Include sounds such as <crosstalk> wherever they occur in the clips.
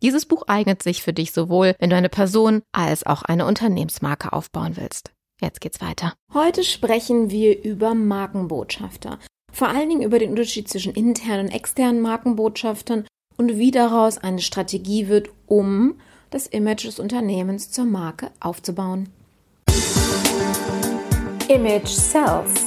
Dieses Buch eignet sich für dich sowohl, wenn du eine Person als auch eine Unternehmensmarke aufbauen willst. Jetzt geht's weiter. Heute sprechen wir über Markenbotschafter. Vor allen Dingen über den Unterschied zwischen internen und externen Markenbotschaftern und wie daraus eine Strategie wird, um das Image des Unternehmens zur Marke aufzubauen. Image Sells,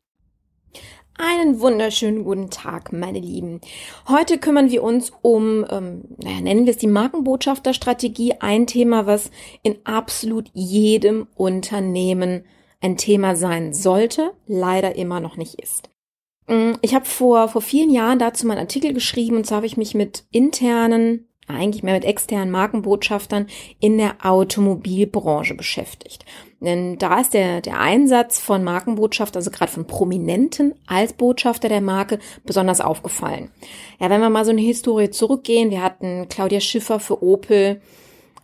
Einen wunderschönen guten Tag, meine Lieben. Heute kümmern wir uns um, ähm, naja, nennen wir es die Markenbotschafterstrategie, ein Thema, was in absolut jedem Unternehmen ein Thema sein sollte, leider immer noch nicht ist. Mm, ich habe vor, vor vielen Jahren dazu meinen Artikel geschrieben und zwar habe ich mich mit internen eigentlich mehr mit externen Markenbotschaftern in der Automobilbranche beschäftigt. Denn da ist der, der Einsatz von Markenbotschaft, also gerade von Prominenten als Botschafter der Marke, besonders aufgefallen. Ja, wenn wir mal so eine Historie zurückgehen, wir hatten Claudia Schiffer für Opel,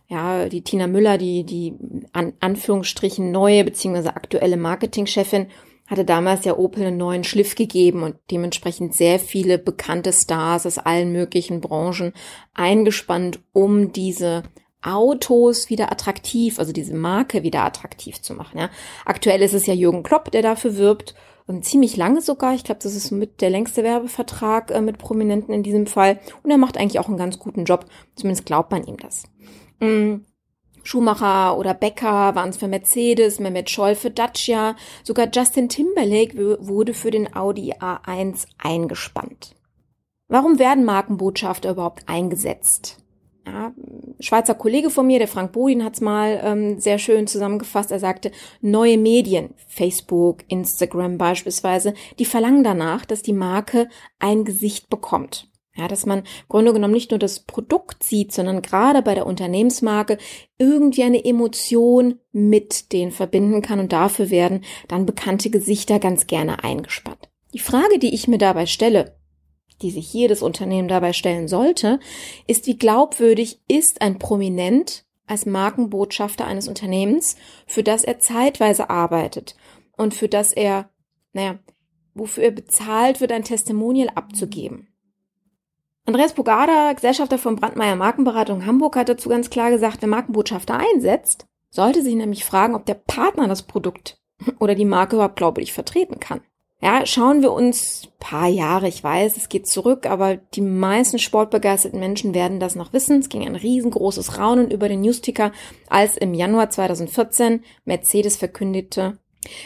ja, die Tina Müller, die, die an Anführungsstrichen neue beziehungsweise aktuelle Marketingchefin, hatte damals ja Opel einen neuen Schliff gegeben und dementsprechend sehr viele bekannte Stars aus allen möglichen Branchen eingespannt, um diese Autos wieder attraktiv, also diese Marke wieder attraktiv zu machen. Ja. Aktuell ist es ja Jürgen Klopp, der dafür wirbt und ziemlich lange sogar. Ich glaube, das ist mit der längste Werbevertrag äh, mit Prominenten in diesem Fall. Und er macht eigentlich auch einen ganz guten Job. Zumindest glaubt man ihm das. Mm. Schumacher oder Becker waren es für Mercedes, Mehmet Scholl für Dacia, sogar Justin Timberlake wurde für den Audi A1 eingespannt. Warum werden Markenbotschafter überhaupt eingesetzt? Ja, Schweizer Kollege von mir, der Frank Bodin, hat es mal ähm, sehr schön zusammengefasst. Er sagte, neue Medien, Facebook, Instagram beispielsweise, die verlangen danach, dass die Marke ein Gesicht bekommt. Ja, dass man im Grunde genommen nicht nur das Produkt sieht, sondern gerade bei der Unternehmensmarke irgendwie eine Emotion mit denen verbinden kann und dafür werden dann bekannte Gesichter ganz gerne eingespannt. Die Frage, die ich mir dabei stelle, die sich jedes Unternehmen dabei stellen sollte, ist, wie glaubwürdig ist ein Prominent als Markenbotschafter eines Unternehmens, für das er zeitweise arbeitet und für das er, naja, wofür er bezahlt wird, ein Testimonial abzugeben. Andreas Bogada, Gesellschafter von Brandmeier Markenberatung Hamburg, hat dazu ganz klar gesagt, wer Markenbotschafter einsetzt, sollte sich nämlich fragen, ob der Partner das Produkt <laughs> oder die Marke überhaupt glaubwürdig vertreten kann. Ja, schauen wir uns paar Jahre, ich weiß, es geht zurück, aber die meisten sportbegeisterten Menschen werden das noch wissen. Es ging ein riesengroßes Raunen über den Newsticker, als im Januar 2014 Mercedes verkündete,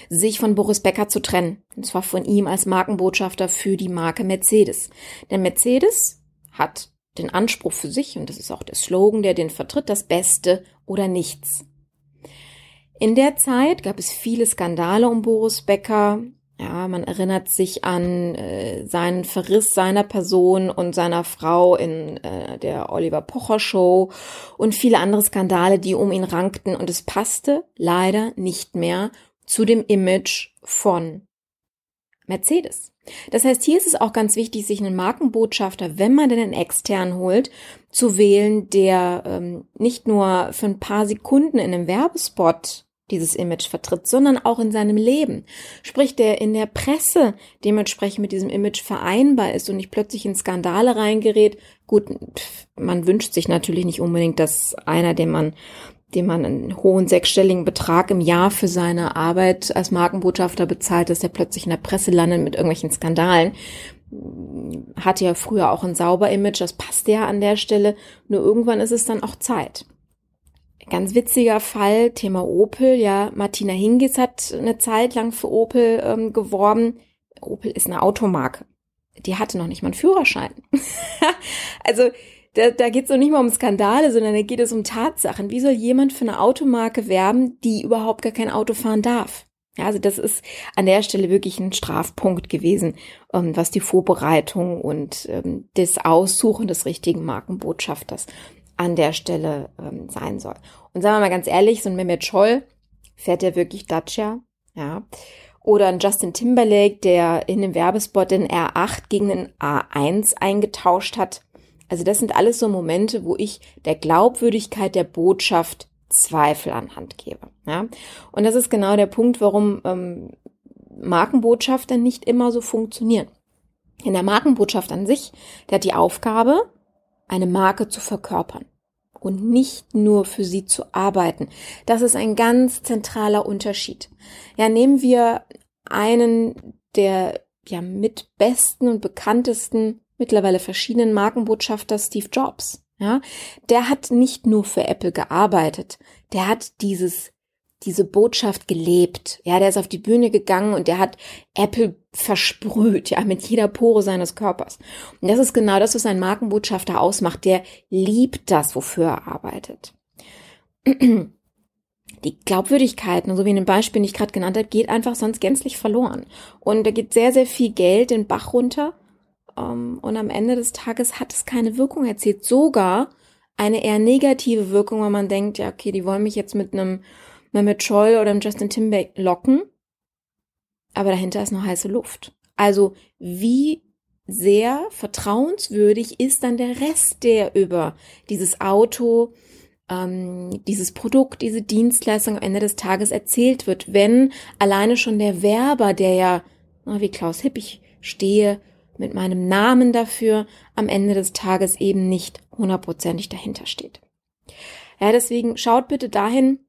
sich von Boris Becker zu trennen. Und zwar von ihm als Markenbotschafter für die Marke Mercedes. Denn Mercedes hat den Anspruch für sich, und das ist auch der Slogan, der den vertritt, das Beste oder nichts. In der Zeit gab es viele Skandale um Boris Becker. Ja, man erinnert sich an äh, seinen Verriss seiner Person und seiner Frau in äh, der Oliver Pocher Show und viele andere Skandale, die um ihn rankten. Und es passte leider nicht mehr zu dem Image von Mercedes. Das heißt, hier ist es auch ganz wichtig, sich einen Markenbotschafter, wenn man denn einen extern holt, zu wählen, der ähm, nicht nur für ein paar Sekunden in einem Werbespot dieses Image vertritt, sondern auch in seinem Leben. Sprich, der in der Presse dementsprechend mit diesem Image vereinbar ist und nicht plötzlich in Skandale reingerät. Gut, man wünscht sich natürlich nicht unbedingt, dass einer, den man dem man einen hohen sechsstelligen Betrag im Jahr für seine Arbeit als Markenbotschafter bezahlt, dass er plötzlich in der Presse landet mit irgendwelchen Skandalen. Hatte ja früher auch ein sauber Image, das passt ja an der Stelle. Nur irgendwann ist es dann auch Zeit. Ganz witziger Fall, Thema Opel, ja, Martina Hingis hat eine Zeit lang für Opel ähm, geworben. Opel ist eine Automarke. Die hatte noch nicht mal einen Führerschein. <laughs> also da, da geht es noch nicht mal um Skandale, sondern da geht es um Tatsachen. Wie soll jemand für eine Automarke werben, die überhaupt gar kein Auto fahren darf? Ja, also das ist an der Stelle wirklich ein Strafpunkt gewesen, ähm, was die Vorbereitung und ähm, das Aussuchen des richtigen Markenbotschafters an der Stelle ähm, sein soll. Und sagen wir mal ganz ehrlich, so ein Mehmet Scholl fährt der wirklich Dacia, ja. Oder ein Justin Timberlake, der in einem Werbespot den R8 gegen den A1 eingetauscht hat. Also das sind alles so Momente, wo ich der Glaubwürdigkeit der Botschaft Zweifel anhand gebe. Ja? Und das ist genau der Punkt, warum ähm, Markenbotschafter nicht immer so funktionieren. In der Markenbotschaft an sich, der hat die Aufgabe, eine Marke zu verkörpern und nicht nur für sie zu arbeiten. Das ist ein ganz zentraler Unterschied. Ja, nehmen wir einen der ja mit besten und bekanntesten mittlerweile verschiedenen Markenbotschafter Steve Jobs. Ja, der hat nicht nur für Apple gearbeitet, der hat dieses diese Botschaft gelebt. Ja, der ist auf die Bühne gegangen und der hat Apple versprüht, ja, mit jeder Pore seines Körpers. Und das ist genau das, was ein Markenbotschafter ausmacht. Der liebt das, wofür er arbeitet. Die Glaubwürdigkeit, so wie in dem Beispiel, den ich gerade genannt habe, geht einfach sonst gänzlich verloren. Und da geht sehr, sehr viel Geld den Bach runter um, ähm, und am Ende des Tages hat es keine Wirkung erzielt. Sogar eine eher negative Wirkung, wenn man denkt, ja, okay, die wollen mich jetzt mit einem Mehmet Scholl oder einem Justin Timberlake locken. Aber dahinter ist noch heiße Luft. Also wie sehr vertrauenswürdig ist dann der Rest, der über dieses Auto, ähm, dieses Produkt, diese Dienstleistung am Ende des Tages erzählt wird, wenn alleine schon der Werber, der ja, wie Klaus Hipp, ich stehe mit meinem Namen dafür am Ende des Tages eben nicht hundertprozentig dahinter steht. Ja, deswegen schaut bitte dahin,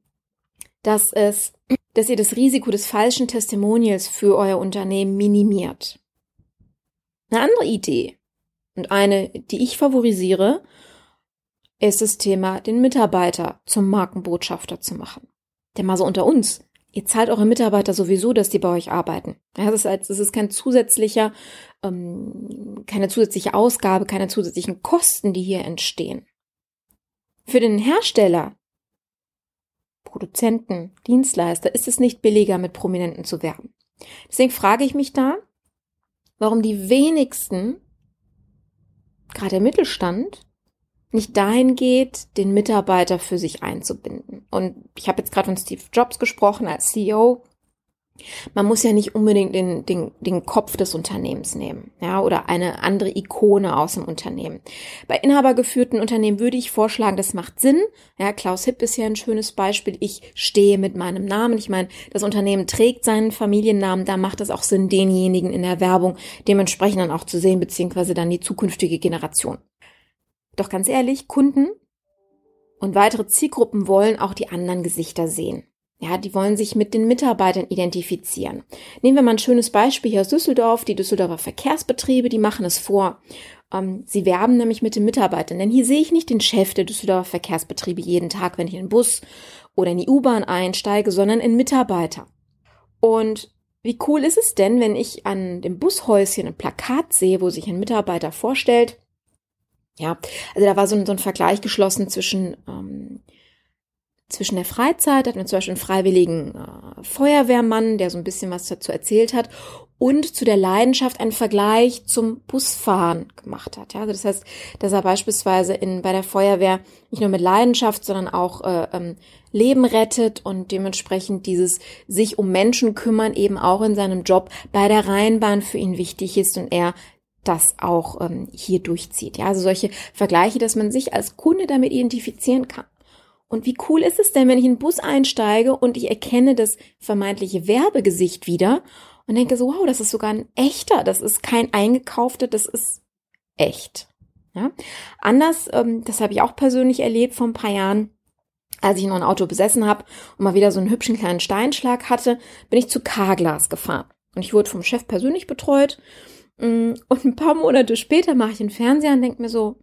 dass es, dass ihr das Risiko des falschen Testimonials für euer Unternehmen minimiert. Eine andere Idee und eine, die ich favorisiere, ist das Thema, den Mitarbeiter zum Markenbotschafter zu machen. Denn mal so unter uns, ihr zahlt eure Mitarbeiter sowieso, dass die bei euch arbeiten. Das, ist, das ist kein zusätzlicher, ähm, keine zusätzliche Ausgabe, keine zusätzlichen Kosten, die hier entstehen. Für den Hersteller, Produzenten, Dienstleister ist es nicht billiger, mit Prominenten zu werben. Deswegen frage ich mich da, warum die wenigsten, gerade der Mittelstand, nicht dahin geht, den Mitarbeiter für sich einzubinden. Und ich habe jetzt gerade von Steve Jobs gesprochen als CEO. Man muss ja nicht unbedingt den, den, den Kopf des Unternehmens nehmen, ja, oder eine andere Ikone aus dem Unternehmen. Bei inhabergeführten Unternehmen würde ich vorschlagen, das macht Sinn. Ja, Klaus Hipp ist ja ein schönes Beispiel. Ich stehe mit meinem Namen. Ich meine, das Unternehmen trägt seinen Familiennamen. Da macht es auch Sinn, denjenigen in der Werbung dementsprechend dann auch zu sehen, beziehungsweise dann die zukünftige Generation. Doch ganz ehrlich, Kunden und weitere Zielgruppen wollen auch die anderen Gesichter sehen. Ja, die wollen sich mit den Mitarbeitern identifizieren. Nehmen wir mal ein schönes Beispiel hier aus Düsseldorf. Die Düsseldorfer Verkehrsbetriebe, die machen es vor. Ähm, sie werben nämlich mit den Mitarbeitern. Denn hier sehe ich nicht den Chef der Düsseldorfer Verkehrsbetriebe jeden Tag, wenn ich in den Bus oder in die U-Bahn einsteige, sondern in Mitarbeiter. Und wie cool ist es denn, wenn ich an dem Bushäuschen ein Plakat sehe, wo sich ein Mitarbeiter vorstellt, ja, also da war so ein, so ein Vergleich geschlossen zwischen ähm, zwischen der Freizeit, hatten wir zum Beispiel einen freiwilligen äh, Feuerwehrmann, der so ein bisschen was dazu erzählt hat, und zu der Leidenschaft einen Vergleich zum Busfahren gemacht hat. Ja, also das heißt, dass er beispielsweise in, bei der Feuerwehr nicht nur mit Leidenschaft, sondern auch äh, ähm, Leben rettet und dementsprechend dieses sich um Menschen kümmern eben auch in seinem Job bei der Rheinbahn für ihn wichtig ist und er das auch ähm, hier durchzieht. Ja, also solche Vergleiche, dass man sich als Kunde damit identifizieren kann. Und wie cool ist es denn, wenn ich in den Bus einsteige und ich erkenne das vermeintliche Werbegesicht wieder und denke so, wow, das ist sogar ein echter, das ist kein eingekaufter, das ist echt. Ja? Anders, ähm, das habe ich auch persönlich erlebt vor ein paar Jahren, als ich noch ein Auto besessen habe und mal wieder so einen hübschen kleinen Steinschlag hatte, bin ich zu Carglass gefahren. Und ich wurde vom Chef persönlich betreut. Mm, und ein paar Monate später mache ich den Fernseher und denke mir so,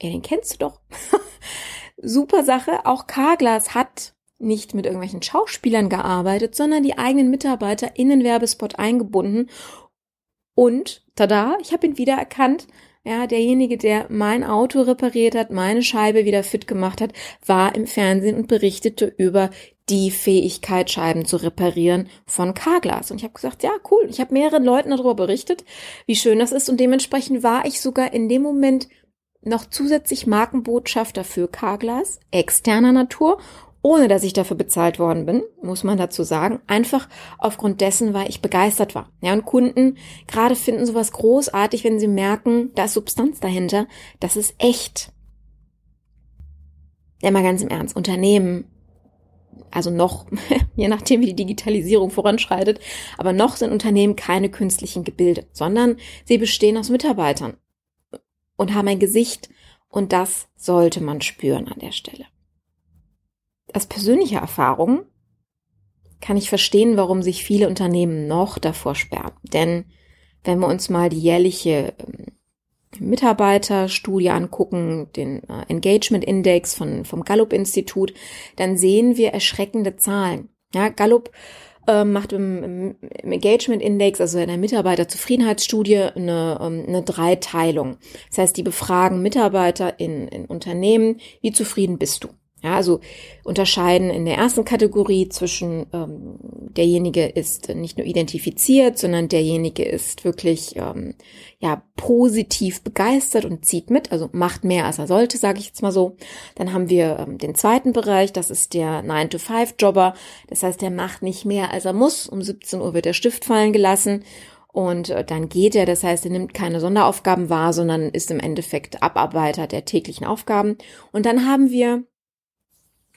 ja, den kennst du doch. <laughs> super Sache. Auch Carglass hat nicht mit irgendwelchen Schauspielern gearbeitet, sondern die eigenen Mitarbeiter in den Werbespot eingebunden. Und, tada, ich habe ihn wiedererkannt. Ja, derjenige, der mein Auto repariert hat, meine Scheibe wieder fit gemacht hat, war im Fernsehen und berichtete über die Fähigkeit, Scheiben zu reparieren von Carglass. Und ich habe gesagt, ja, cool. Ich habe mehreren Leuten darüber berichtet, wie schön das ist. Und dementsprechend war ich sogar in dem Moment noch zusätzlich Markenbotschafter für Carglass, externer Natur, ohne dass ich dafür bezahlt worden bin, muss man dazu sagen, einfach aufgrund dessen, weil ich begeistert war. Ja, und Kunden gerade finden sowas großartig, wenn sie merken, da ist Substanz dahinter, das ist echt. Ja, mal ganz im Ernst, Unternehmen, also noch, <laughs> je nachdem wie die Digitalisierung voranschreitet, aber noch sind Unternehmen keine künstlichen Gebilde, sondern sie bestehen aus Mitarbeitern und haben ein Gesicht und das sollte man spüren an der Stelle. Aus persönlicher Erfahrung kann ich verstehen, warum sich viele Unternehmen noch davor sperren. Denn wenn wir uns mal die jährliche ähm, Mitarbeiterstudie angucken, den äh, Engagement Index von, vom Gallup Institut, dann sehen wir erschreckende Zahlen. Ja, Gallup ähm, macht im, im Engagement Index, also in der Mitarbeiterzufriedenheitsstudie, eine, ähm, eine Dreiteilung. Das heißt, die befragen Mitarbeiter in, in Unternehmen, wie zufrieden bist du? Ja, also unterscheiden in der ersten Kategorie zwischen ähm, derjenige ist nicht nur identifiziert, sondern derjenige ist wirklich ähm, ja positiv begeistert und zieht mit, also macht mehr als er sollte, sage ich jetzt mal so. Dann haben wir ähm, den zweiten Bereich, das ist der 9-to-5-Jobber. Das heißt, der macht nicht mehr als er muss. Um 17 Uhr wird der Stift fallen gelassen und äh, dann geht er, das heißt, er nimmt keine Sonderaufgaben wahr, sondern ist im Endeffekt Abarbeiter der täglichen Aufgaben. Und dann haben wir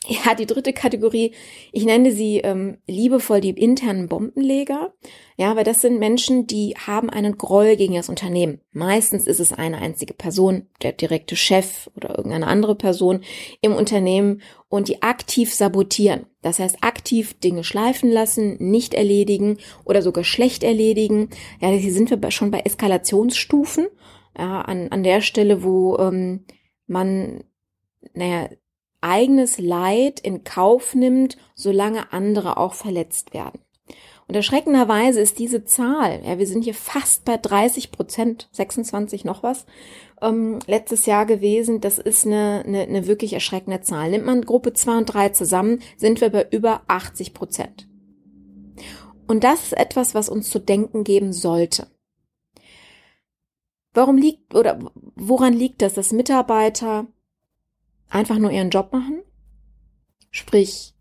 ja, die dritte Kategorie, ich nenne sie ähm, liebevoll die internen Bombenleger. Ja, weil das sind Menschen, die haben einen Groll gegen das Unternehmen. Meistens ist es eine einzige Person, der direkte Chef oder irgendeine andere Person im Unternehmen und die aktiv sabotieren. Das heißt, aktiv Dinge schleifen lassen, nicht erledigen oder sogar schlecht erledigen. Ja, hier sind wir schon bei Eskalationsstufen. Ja, an, an der Stelle, wo ähm, man, naja, eigenes Leid in Kauf nimmt, solange andere auch verletzt werden. Und erschreckenderweise ist diese Zahl, ja, wir sind hier fast bei 30 Prozent, 26 noch was, ähm, letztes Jahr gewesen. Das ist eine, eine, eine wirklich erschreckende Zahl. Nimmt man Gruppe 2 und 3 zusammen, sind wir bei über 80 Prozent. Und das ist etwas, was uns zu denken geben sollte. Warum liegt oder woran liegt das, dass Mitarbeiter einfach nur ihren Job machen, sprich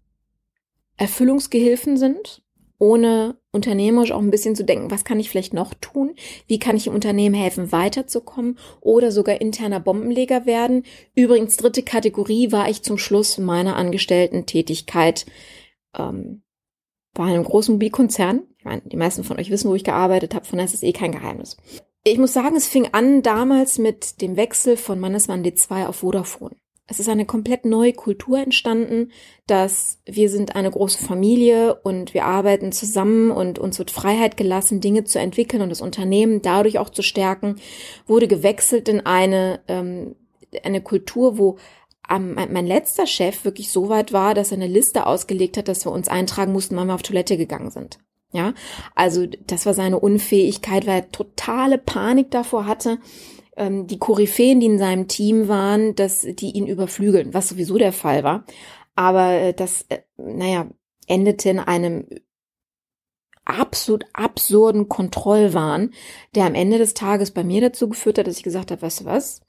Erfüllungsgehilfen sind, ohne unternehmerisch auch ein bisschen zu denken, was kann ich vielleicht noch tun? Wie kann ich im Unternehmen helfen, weiterzukommen oder sogar interner Bombenleger werden? Übrigens, dritte Kategorie war ich zum Schluss meiner Angestellten-Tätigkeit ähm, bei einem großen Mobilkonzern. Ich meine, die meisten von euch wissen, wo ich gearbeitet habe, von daher ist es eh kein Geheimnis. Ich muss sagen, es fing an damals mit dem Wechsel von Mannesmann D2 auf Vodafone. Es ist eine komplett neue Kultur entstanden, dass wir sind eine große Familie und wir arbeiten zusammen und uns wird Freiheit gelassen, Dinge zu entwickeln und das Unternehmen dadurch auch zu stärken, wurde gewechselt in eine, ähm, eine Kultur, wo ähm, mein letzter Chef wirklich so weit war, dass er eine Liste ausgelegt hat, dass wir uns eintragen mussten, wann wir auf Toilette gegangen sind. Ja, also das war seine Unfähigkeit, weil er totale Panik davor hatte, ähm, die Koryphäen, die in seinem Team waren, dass die ihn überflügeln, was sowieso der Fall war. Aber äh, das, äh, naja, endete in einem absolut absurden Kontrollwahn, der am Ende des Tages bei mir dazu geführt hat, dass ich gesagt habe, weißt du was?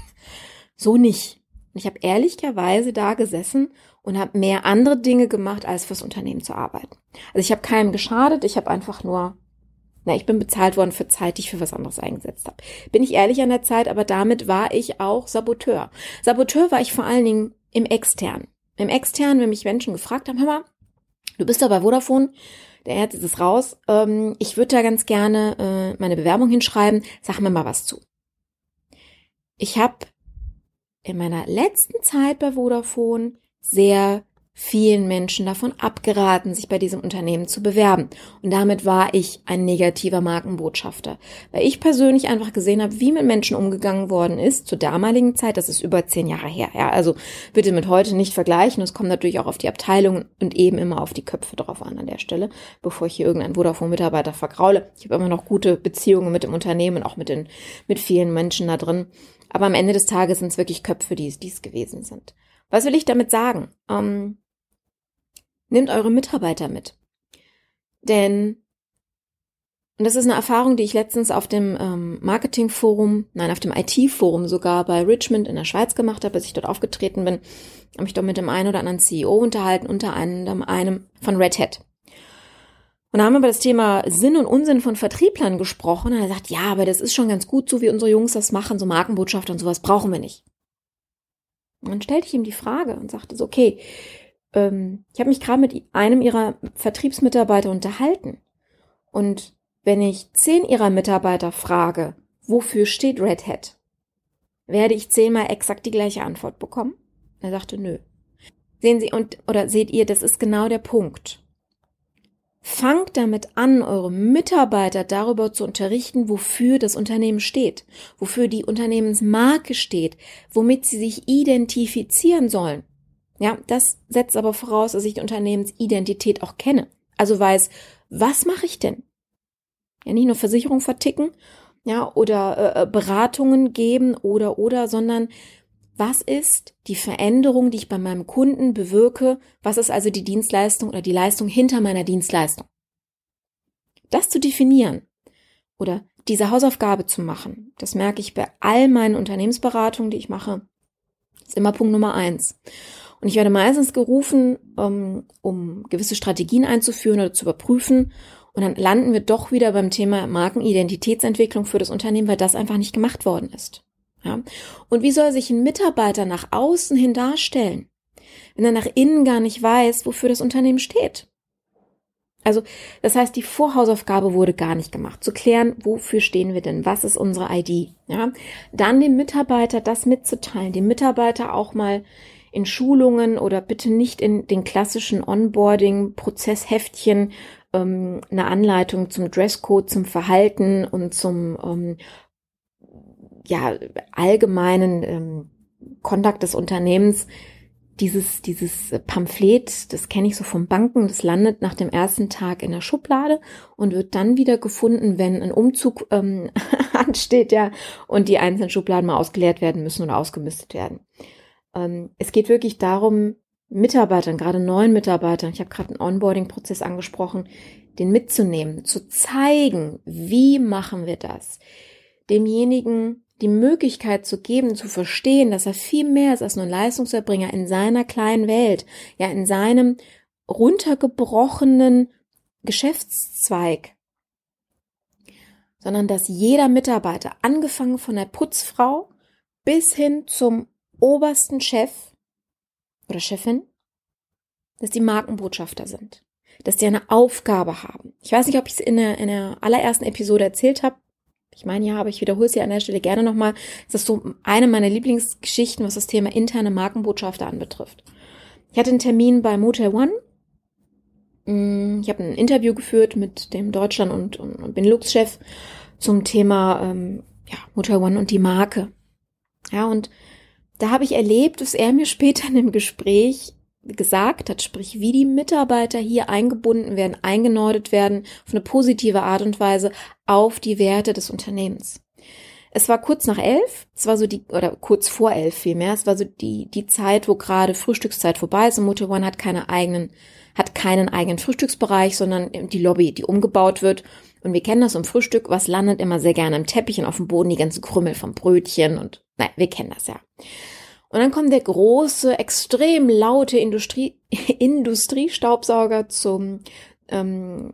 <laughs> so nicht. Ich habe ehrlicherweise da gesessen und habe mehr andere Dinge gemacht, als fürs Unternehmen zu arbeiten. Also ich habe keinem geschadet, ich habe einfach nur, na, ich bin bezahlt worden für Zeit, die ich für was anderes eingesetzt habe. Bin ich ehrlich an der Zeit, aber damit war ich auch Saboteur. Saboteur war ich vor allen Dingen im Extern. Im Extern, wenn mich Menschen gefragt haben, hör mal, du bist da bei Vodafone, der Herz ist es raus. Ähm, ich würde da ganz gerne äh, meine Bewerbung hinschreiben. Sag mir mal was zu. Ich habe in meiner letzten Zeit bei Vodafone sehr vielen Menschen davon abgeraten, sich bei diesem Unternehmen zu bewerben. Und damit war ich ein negativer Markenbotschafter, weil ich persönlich einfach gesehen habe, wie mit Menschen umgegangen worden ist zur damaligen Zeit. Das ist über zehn Jahre her. Ja, also bitte mit heute nicht vergleichen. Es kommt natürlich auch auf die Abteilung und eben immer auf die Köpfe drauf an an der Stelle, bevor ich hier irgendeinen Vodafone-Mitarbeiter vergraule. Ich habe immer noch gute Beziehungen mit dem Unternehmen auch mit den mit vielen Menschen da drin. Aber am Ende des Tages sind es wirklich Köpfe, die es gewesen sind. Was will ich damit sagen? Ähm, nehmt eure Mitarbeiter mit. Denn, und das ist eine Erfahrung, die ich letztens auf dem ähm, Marketingforum, nein, auf dem IT-Forum sogar bei Richmond in der Schweiz gemacht habe, als ich dort aufgetreten bin, habe mich dort mit dem einen oder anderen CEO unterhalten, unter anderem einem von Red Hat. Und da haben wir über das Thema Sinn und Unsinn von Vertrieblern gesprochen. Und er sagt, ja, aber das ist schon ganz gut, so wie unsere Jungs das machen, so Markenbotschafter und sowas brauchen wir nicht. Und dann stellte ich ihm die Frage und sagte so, okay, ähm, ich habe mich gerade mit einem ihrer Vertriebsmitarbeiter unterhalten. Und wenn ich zehn ihrer Mitarbeiter frage, wofür steht Red Hat, werde ich zehnmal exakt die gleiche Antwort bekommen? Er sagte, nö. Sehen Sie, und, oder seht ihr, das ist genau der Punkt. Fangt damit an, eure Mitarbeiter darüber zu unterrichten, wofür das Unternehmen steht, wofür die Unternehmensmarke steht, womit sie sich identifizieren sollen. Ja, das setzt aber voraus, dass ich die Unternehmensidentität auch kenne. Also weiß, was mache ich denn? Ja, nicht nur Versicherung verticken, ja, oder äh, äh Beratungen geben oder oder, sondern was ist die Veränderung, die ich bei meinem Kunden bewirke? Was ist also die Dienstleistung oder die Leistung hinter meiner Dienstleistung? Das zu definieren oder diese Hausaufgabe zu machen, das merke ich bei all meinen Unternehmensberatungen, die ich mache, ist immer Punkt Nummer eins. Und ich werde meistens gerufen, um, um gewisse Strategien einzuführen oder zu überprüfen. Und dann landen wir doch wieder beim Thema Markenidentitätsentwicklung für das Unternehmen, weil das einfach nicht gemacht worden ist. Ja? Und wie soll sich ein Mitarbeiter nach außen hin darstellen, wenn er nach innen gar nicht weiß, wofür das Unternehmen steht? Also, das heißt, die Vorhausaufgabe wurde gar nicht gemacht, zu klären, wofür stehen wir denn? Was ist unsere ID? Ja, dann dem Mitarbeiter das mitzuteilen, dem Mitarbeiter auch mal in Schulungen oder bitte nicht in den klassischen Onboarding-Prozessheftchen ähm, eine Anleitung zum Dresscode, zum Verhalten und zum ähm, ja, allgemeinen ähm, Kontakt des Unternehmens dieses, dieses Pamphlet, das kenne ich so vom Banken, das landet nach dem ersten Tag in der Schublade und wird dann wieder gefunden, wenn ein Umzug ähm, <laughs> ansteht, ja, und die einzelnen Schubladen mal ausgeleert werden müssen oder ausgemistet werden. Ähm, es geht wirklich darum, Mitarbeitern, gerade neuen Mitarbeitern, ich habe gerade einen Onboarding-Prozess angesprochen, den mitzunehmen, zu zeigen, wie machen wir das, demjenigen die Möglichkeit zu geben, zu verstehen, dass er viel mehr ist als nur ein Leistungserbringer in seiner kleinen Welt, ja, in seinem runtergebrochenen Geschäftszweig, sondern dass jeder Mitarbeiter, angefangen von der Putzfrau bis hin zum obersten Chef oder Chefin, dass die Markenbotschafter sind, dass die eine Aufgabe haben. Ich weiß nicht, ob ich es in der, in der allerersten Episode erzählt habe, ich meine ja, aber ich wiederhole es hier an der Stelle gerne nochmal. Das ist so eine meiner Lieblingsgeschichten, was das Thema interne Markenbotschafter anbetrifft. Ich hatte einen Termin bei Motel One. Mm, ich habe ein Interview geführt mit dem Deutschland- und, und, und Benelux-Chef zum Thema ähm, ja, Motel One und die Marke. Ja, und da habe ich erlebt, dass er mir <laughs> später in dem Gespräch gesagt hat, sprich wie die Mitarbeiter hier eingebunden werden, eingenordet werden auf eine positive Art und Weise auf die Werte des Unternehmens. es war kurz nach elf, es war so die, oder kurz vor elf vielmehr, es war so die, die Zeit, wo gerade Frühstückszeit vorbei ist und Motel One hat keine eigenen, hat keinen eigenen Frühstücksbereich, sondern die Lobby, die umgebaut wird. Und wir kennen das im Frühstück, was landet immer sehr gerne im Teppich und auf dem Boden die ganzen Krümmel vom Brötchen und, naja, wir kennen das ja. Und dann kommt der große, extrem laute Industrie, <laughs> Industriestaubsauger zum, ähm,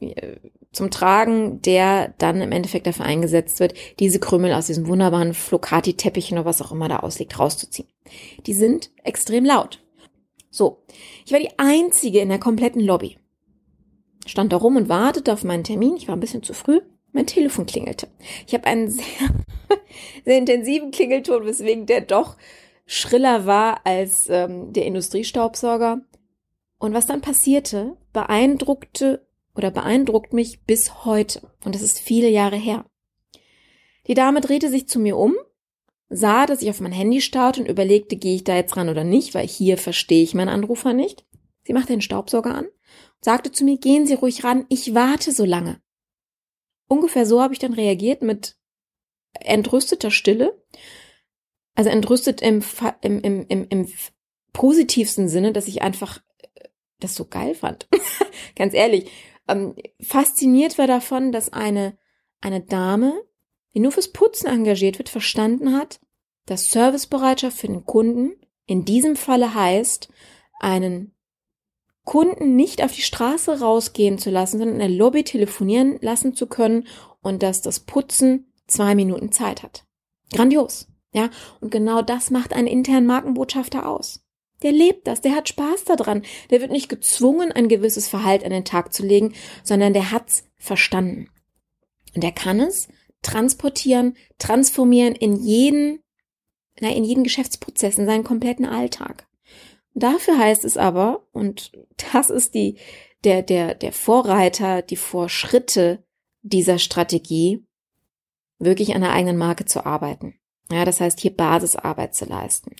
äh, zum Tragen, der dann im Endeffekt dafür eingesetzt wird, diese Krümel aus diesem wunderbaren Flocati-Teppichen oder was auch immer da ausliegt, rauszuziehen. Die sind extrem laut. So, ich war die einzige in der kompletten Lobby. Stand da rum und wartete auf meinen Termin. Ich war ein bisschen zu früh. Mein Telefon klingelte. Ich habe einen <laughs> sehr, sehr intensiven Klingelton, weswegen der doch schriller war als ähm, der Industriestaubsauger. Und was dann passierte, beeindruckte oder beeindruckt mich bis heute. Und das ist viele Jahre her. Die Dame drehte sich zu mir um, sah, dass ich auf mein Handy starrte und überlegte, gehe ich da jetzt ran oder nicht, weil hier verstehe ich meinen Anrufer nicht. Sie machte den Staubsauger an sagte zu mir, gehen Sie ruhig ran, ich warte so lange. Ungefähr so habe ich dann reagiert mit entrüsteter Stille. Also entrüstet im, im, im, im, im positivsten Sinne, dass ich einfach äh, das so geil fand. <laughs> Ganz ehrlich, ähm, fasziniert war davon, dass eine, eine Dame, die nur fürs Putzen engagiert wird, verstanden hat, dass Servicebereitschaft für den Kunden in diesem Falle heißt, einen Kunden nicht auf die Straße rausgehen zu lassen, sondern in der Lobby telefonieren lassen zu können und dass das Putzen zwei Minuten Zeit hat. Grandios. Ja, und genau das macht einen internen Markenbotschafter aus. Der lebt das, der hat Spaß daran. Der wird nicht gezwungen, ein gewisses Verhalten an den Tag zu legen, sondern der hat's verstanden. Und er kann es transportieren, transformieren in jeden, na, in jeden Geschäftsprozess, in seinen kompletten Alltag. Dafür heißt es aber, und das ist die, der, der, der Vorreiter, die Vorschritte dieser Strategie, wirklich an der eigenen Marke zu arbeiten. Ja, das heißt, hier Basisarbeit zu leisten.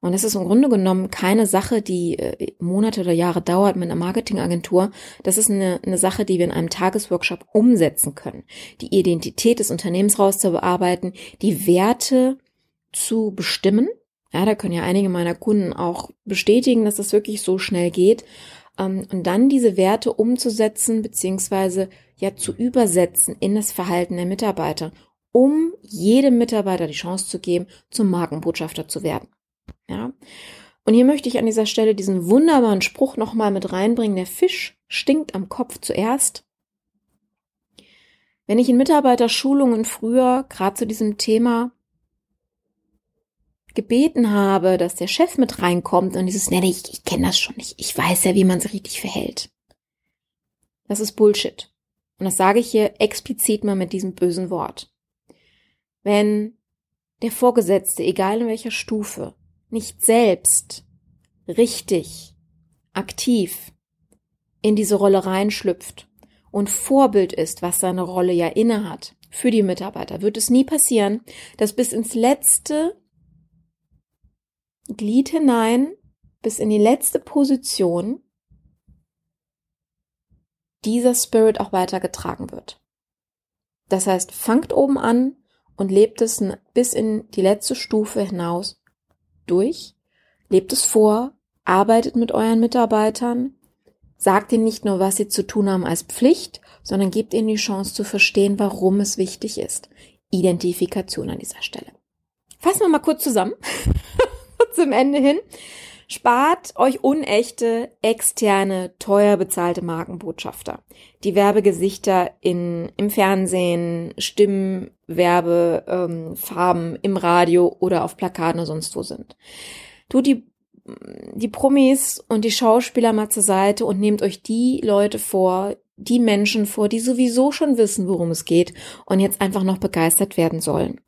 Und das ist im Grunde genommen keine Sache, die äh, Monate oder Jahre dauert mit einer Marketingagentur. Das ist eine, eine Sache, die wir in einem Tagesworkshop umsetzen können. Die Identität des Unternehmens rauszubearbeiten, die Werte zu bestimmen. Ja, da können ja einige meiner Kunden auch bestätigen, dass das wirklich so schnell geht. Ähm, und dann diese Werte umzusetzen, beziehungsweise ja zu übersetzen in das Verhalten der Mitarbeiter um jedem Mitarbeiter die Chance zu geben, zum Markenbotschafter zu werden. Ja. Und hier möchte ich an dieser Stelle diesen wunderbaren Spruch nochmal mit reinbringen. Der Fisch stinkt am Kopf zuerst. Wenn ich in Mitarbeiterschulungen früher gerade zu diesem Thema gebeten habe, dass der Chef mit reinkommt und dieses, nee, ich, ich kenne das schon nicht, ich weiß ja, wie man sich richtig verhält. Das ist Bullshit. Und das sage ich hier explizit mal mit diesem bösen Wort. Wenn der Vorgesetzte, egal in welcher Stufe, nicht selbst richtig, aktiv in diese Rolle reinschlüpft und Vorbild ist, was seine Rolle ja innehat für die Mitarbeiter, wird es nie passieren, dass bis ins letzte Glied hinein, bis in die letzte Position dieser Spirit auch weitergetragen wird. Das heißt, fangt oben an, und lebt es bis in die letzte Stufe hinaus durch, lebt es vor, arbeitet mit euren Mitarbeitern, sagt ihnen nicht nur, was sie zu tun haben als Pflicht, sondern gebt ihnen die Chance zu verstehen, warum es wichtig ist. Identifikation an dieser Stelle. Fassen wir mal kurz zusammen <laughs> zum Ende hin. Spart euch unechte, externe, teuer bezahlte Markenbotschafter. Die Werbegesichter in, im Fernsehen, Stimmen, Werbe, ähm, Farben im Radio oder auf Plakaten oder sonst wo sind. Tut die, die Promis und die Schauspieler mal zur Seite und nehmt euch die Leute vor, die Menschen vor, die sowieso schon wissen, worum es geht und jetzt einfach noch begeistert werden sollen.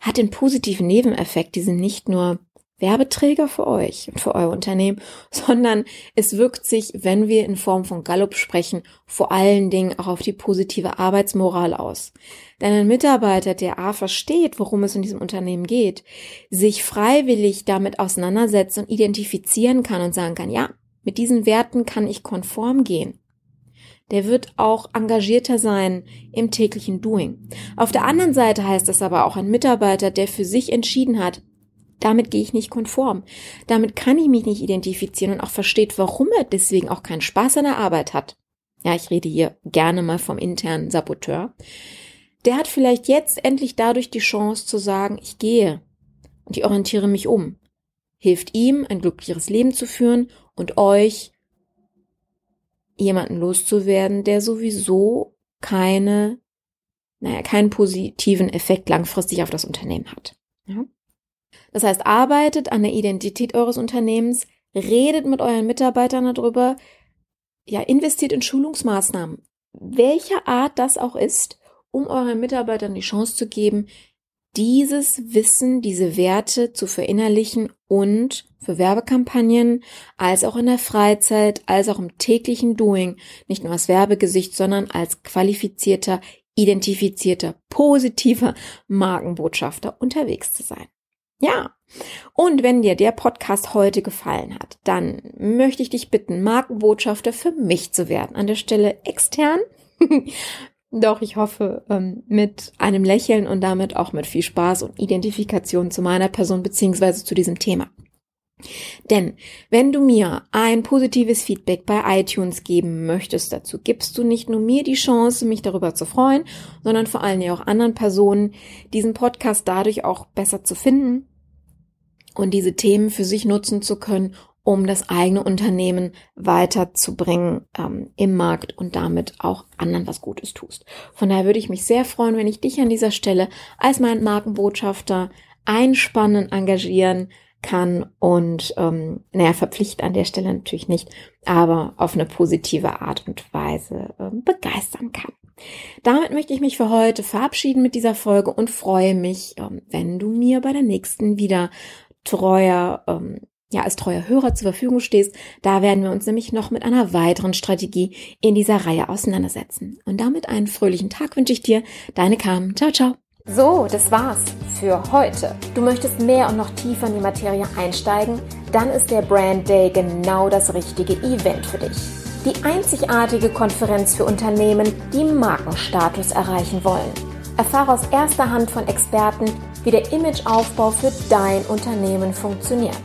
Hat den positiven Nebeneffekt, die sind nicht nur Werbeträger für euch und für euer Unternehmen, <laughs> sondern es wirkt sich, wenn wir in Form von Gallup sprechen, vor allen Dingen auch auf die positive Arbeitsmoral aus. Denn ein Mitarbeiter, der A versteht, worum es in diesem Unternehmen geht, sich freiwillig damit auseinandersetzt und identifizieren kann und sagen kann, ja, mit diesen Werten kann ich konform gehen. Der wird auch engagierter sein im täglichen Doing. Auf der anderen Seite heißt es aber auch ein Mitarbeiter, der für sich entschieden hat, damit gehe ich nicht konform. Damit kann ich mich nicht identifizieren und auch versteht, warum er deswegen auch keinen Spaß an der Arbeit hat. Ja, ich rede hier gerne mal vom internen Saboteur. Der hat vielleicht jetzt endlich dadurch die Chance zu sagen, ich gehe und ich orientiere mich um. Hilft ihm, ein glücklicheres Leben zu führen und euch jemanden loszuwerden, der sowieso keine, naja, keinen positiven Effekt langfristig auf das Unternehmen hat. Ja? Das heißt, arbeitet an der Identität eures Unternehmens, redet mit euren Mitarbeitern darüber, ja, investiert in Schulungsmaßnahmen, welcher Art das auch ist, um euren Mitarbeitern die Chance zu geben, dieses Wissen, diese Werte zu verinnerlichen und für Werbekampagnen, als auch in der Freizeit, als auch im täglichen Doing, nicht nur als Werbegesicht, sondern als qualifizierter, identifizierter, positiver Markenbotschafter unterwegs zu sein. Ja. Und wenn dir der Podcast heute gefallen hat, dann möchte ich dich bitten, Markenbotschafter für mich zu werden. An der Stelle extern. <laughs> Doch ich hoffe, ähm, mit einem Lächeln und damit auch mit viel Spaß und Identifikation zu meiner Person beziehungsweise zu diesem Thema. Denn wenn du mir ein positives Feedback bei iTunes geben möchtest, dazu gibst du nicht nur mir die Chance, mich darüber zu freuen, sondern vor allen Dingen auch anderen Personen, diesen Podcast dadurch auch besser zu finden und diese Themen für sich nutzen zu können, um das eigene Unternehmen weiterzubringen ähm, im Markt und damit auch anderen was Gutes tust. Von daher würde ich mich sehr freuen, wenn ich dich an dieser Stelle als mein Markenbotschafter einspannen, engagieren, kann und ähm, naja, verpflichten an der Stelle natürlich nicht, aber auf eine positive Art und Weise ähm, begeistern kann. Damit möchte ich mich für heute verabschieden mit dieser Folge und freue mich, ähm, wenn du mir bei der nächsten wieder treuer, ähm, ja, als treuer Hörer zur Verfügung stehst. Da werden wir uns nämlich noch mit einer weiteren Strategie in dieser Reihe auseinandersetzen. Und damit einen fröhlichen Tag wünsche ich dir. Deine Carmen. Ciao, ciao. So, das war's für heute. Du möchtest mehr und noch tiefer in die Materie einsteigen? Dann ist der Brand Day genau das richtige Event für dich. Die einzigartige Konferenz für Unternehmen, die Markenstatus erreichen wollen. Erfahre aus erster Hand von Experten, wie der Imageaufbau für dein Unternehmen funktioniert.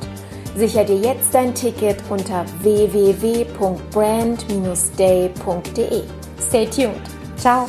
Sicher dir jetzt dein Ticket unter www.brand-day.de. Stay tuned. Ciao.